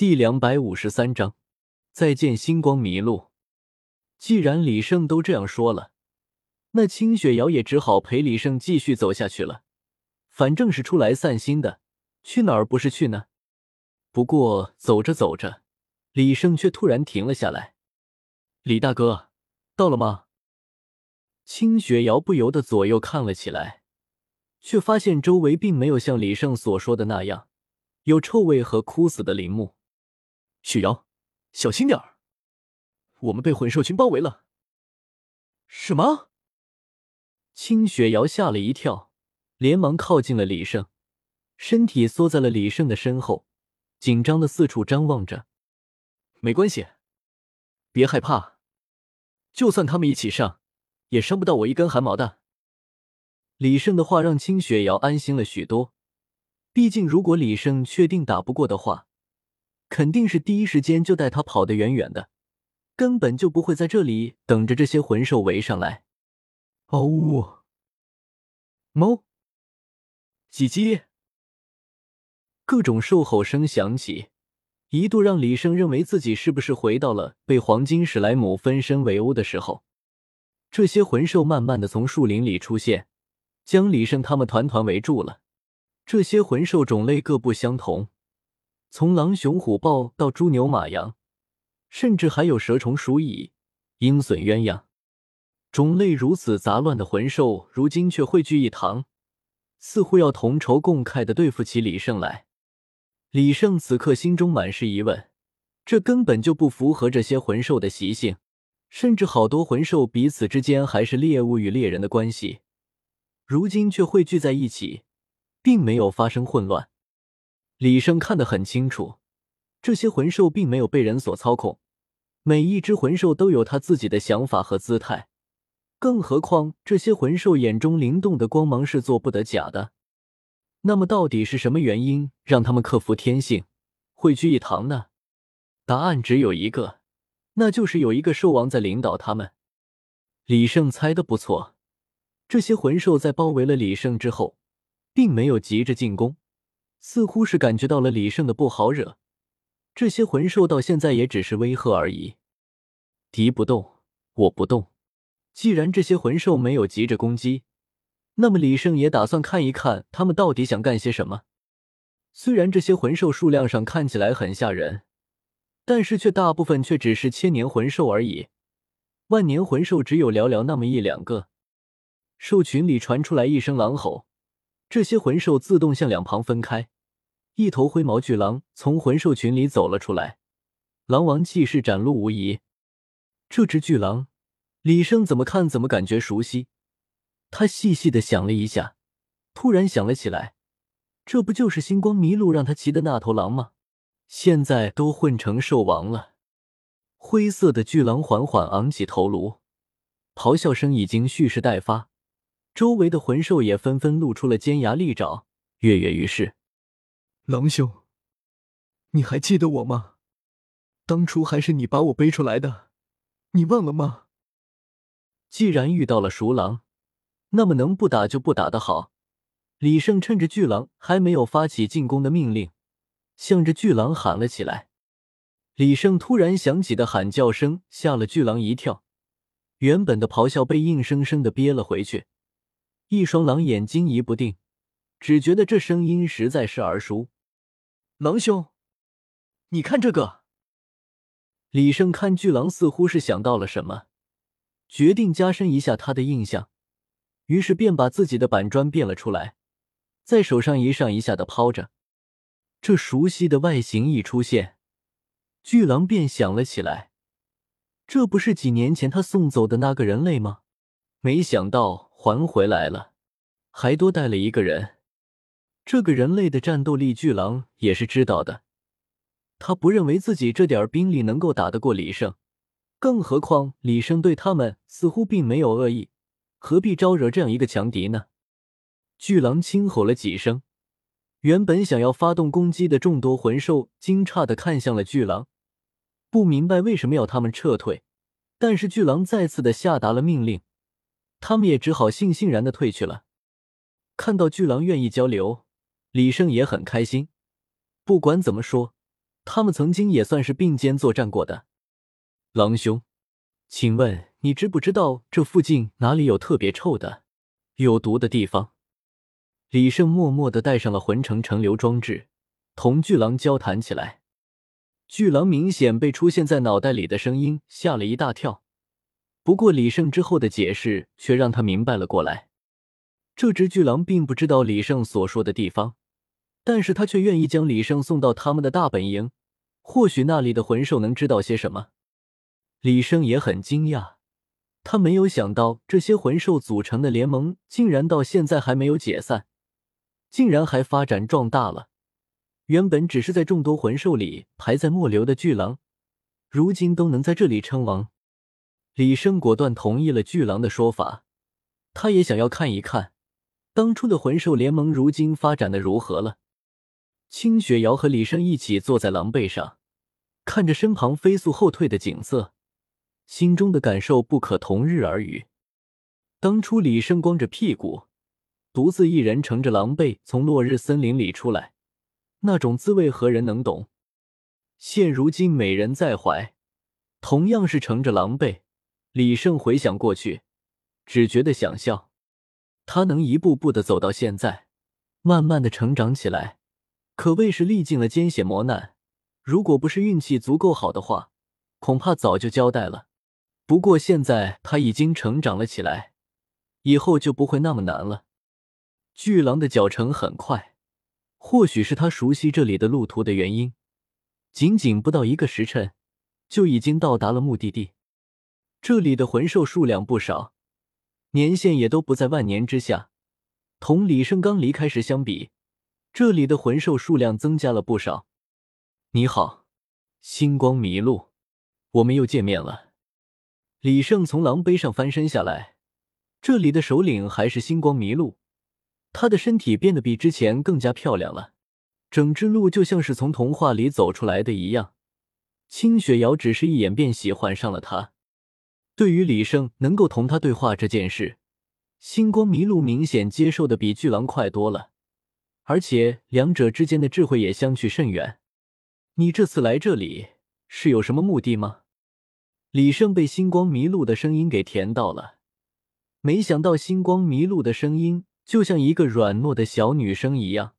第两百五十三章，再见星光迷路。既然李胜都这样说了，那清雪瑶也只好陪李胜继续走下去了。反正是出来散心的，去哪儿不是去呢？不过走着走着，李胜却突然停了下来。李大哥，到了吗？清雪瑶不由得左右看了起来，却发现周围并没有像李胜所说的那样有臭味和枯死的林木。雪瑶，小心点儿！我们被魂兽群包围了。什么？清雪瑶吓了一跳，连忙靠近了李胜，身体缩在了李胜的身后，紧张的四处张望着。没关系，别害怕，就算他们一起上，也伤不到我一根汗毛的。李胜的话让清雪瑶安心了许多，毕竟如果李胜确定打不过的话。肯定是第一时间就带他跑得远远的，根本就不会在这里等着这些魂兽围上来。嗷呜！猫！叽叽！各种兽吼声响起，一度让李胜认为自己是不是回到了被黄金史莱姆分身围殴的时候。这些魂兽慢慢的从树林里出现，将李胜他们团团围住了。这些魂兽种类各不相同。从狼、熊、虎、豹到猪、牛、马、羊，甚至还有蛇、虫、鼠、蚁、鹰、隼、鸳鸯，种类如此杂乱的魂兽，如今却汇聚一堂，似乎要同仇共慨的对付起李胜来。李胜此刻心中满是疑问，这根本就不符合这些魂兽的习性，甚至好多魂兽彼此之间还是猎物与猎人的关系，如今却汇聚在一起，并没有发生混乱。李胜看得很清楚，这些魂兽并没有被人所操控，每一只魂兽都有他自己的想法和姿态。更何况这些魂兽眼中灵动的光芒是做不得假的。那么，到底是什么原因让他们克服天性，汇聚一堂呢？答案只有一个，那就是有一个兽王在领导他们。李胜猜的不错，这些魂兽在包围了李胜之后，并没有急着进攻。似乎是感觉到了李胜的不好惹，这些魂兽到现在也只是威吓而已。敌不动，我不动。既然这些魂兽没有急着攻击，那么李胜也打算看一看他们到底想干些什么。虽然这些魂兽数量上看起来很吓人，但是却大部分却只是千年魂兽而已，万年魂兽只有寥寥那么一两个。兽群里传出来一声狼吼。这些魂兽自动向两旁分开，一头灰毛巨狼从魂兽群里走了出来，狼王气势展露无遗。这只巨狼，李胜怎么看怎么感觉熟悉。他细细的想了一下，突然想了起来，这不就是星光迷路让他骑的那头狼吗？现在都混成兽王了。灰色的巨狼缓缓昂起头颅，咆哮声已经蓄势待发。周围的魂兽也纷纷露出了尖牙利爪，跃跃欲试。狼兄，你还记得我吗？当初还是你把我背出来的，你忘了吗？既然遇到了熟狼，那么能不打就不打的好。李胜趁着巨狼还没有发起进攻的命令，向着巨狼喊了起来。李胜突然响起的喊叫声吓了巨狼一跳，原本的咆哮被硬生生的憋了回去。一双狼眼惊疑不定，只觉得这声音实在是耳熟。狼兄，你看这个。李胜看巨狼似乎是想到了什么，决定加深一下他的印象，于是便把自己的板砖变了出来，在手上一上一下的抛着。这熟悉的外形一出现，巨狼便想了起来：这不是几年前他送走的那个人类吗？没想到。还回来了，还多带了一个人。这个人类的战斗力，巨狼也是知道的。他不认为自己这点兵力能够打得过李胜，更何况李胜对他们似乎并没有恶意，何必招惹这样一个强敌呢？巨狼轻吼了几声，原本想要发动攻击的众多魂兽惊诧的看向了巨狼，不明白为什么要他们撤退。但是巨狼再次的下达了命令。他们也只好悻悻然的退去了。看到巨狼愿意交流，李胜也很开心。不管怎么说，他们曾经也算是并肩作战过的。狼兄，请问你知不知道这附近哪里有特别臭的、有毒的地方？李胜默默的带上了魂城成流装置，同巨狼交谈起来。巨狼明显被出现在脑袋里的声音吓了一大跳，不过李胜之后的解释却让他明白了过来。这只巨狼并不知道李胜所说的地方，但是他却愿意将李胜送到他们的大本营，或许那里的魂兽能知道些什么。李胜也很惊讶，他没有想到这些魂兽组成的联盟竟然到现在还没有解散，竟然还发展壮大了。原本只是在众多魂兽里排在末流的巨狼，如今都能在这里称王。李胜果断同意了巨狼的说法，他也想要看一看当初的魂兽联盟如今发展的如何了。清雪瑶和李胜一起坐在狼背上，看着身旁飞速后退的景色。心中的感受不可同日而语。当初李胜光着屁股，独自一人乘着狼狈从落日森林里出来，那种滋味何人能懂？现如今美人在怀，同样是乘着狼狈，李胜回想过去，只觉得想笑。他能一步步的走到现在，慢慢的成长起来，可谓是历尽了艰险磨难。如果不是运气足够好的话，恐怕早就交代了。不过现在他已经成长了起来，以后就不会那么难了。巨狼的脚程很快，或许是他熟悉这里的路途的原因，仅仅不到一个时辰，就已经到达了目的地。这里的魂兽数量不少，年限也都不在万年之下。同李胜刚离开时相比，这里的魂兽数量增加了不少。你好，星光麋鹿，我们又见面了。李胜从狼背上翻身下来，这里的首领还是星光麋鹿，他的身体变得比之前更加漂亮了，整只鹿就像是从童话里走出来的一样。清雪瑶只是一眼便喜欢上了他。对于李胜能够同他对话这件事，星光麋鹿明显接受的比巨狼快多了，而且两者之间的智慧也相去甚远。你这次来这里是有什么目的吗？李胜被星光麋鹿的声音给甜到了，没想到星光麋鹿的声音就像一个软糯的小女生一样。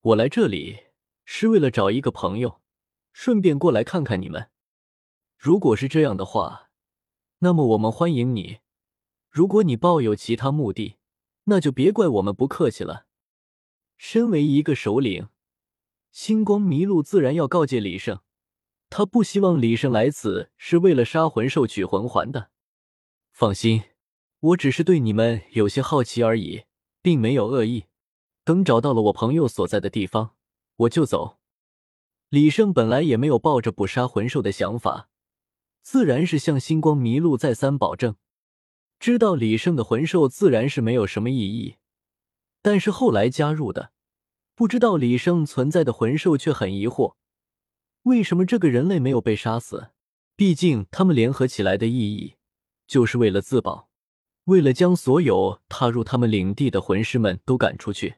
我来这里是为了找一个朋友，顺便过来看看你们。如果是这样的话，那么我们欢迎你；如果你抱有其他目的，那就别怪我们不客气了。身为一个首领，星光麋鹿自然要告诫李胜。他不希望李胜来此是为了杀魂兽取魂环的。放心，我只是对你们有些好奇而已，并没有恶意。等找到了我朋友所在的地方，我就走。李胜本来也没有抱着捕杀魂兽的想法，自然是向星光迷路再三保证。知道李胜的魂兽自然是没有什么意义，但是后来加入的，不知道李胜存在的魂兽却很疑惑。为什么这个人类没有被杀死？毕竟他们联合起来的意义，就是为了自保，为了将所有踏入他们领地的魂师们都赶出去。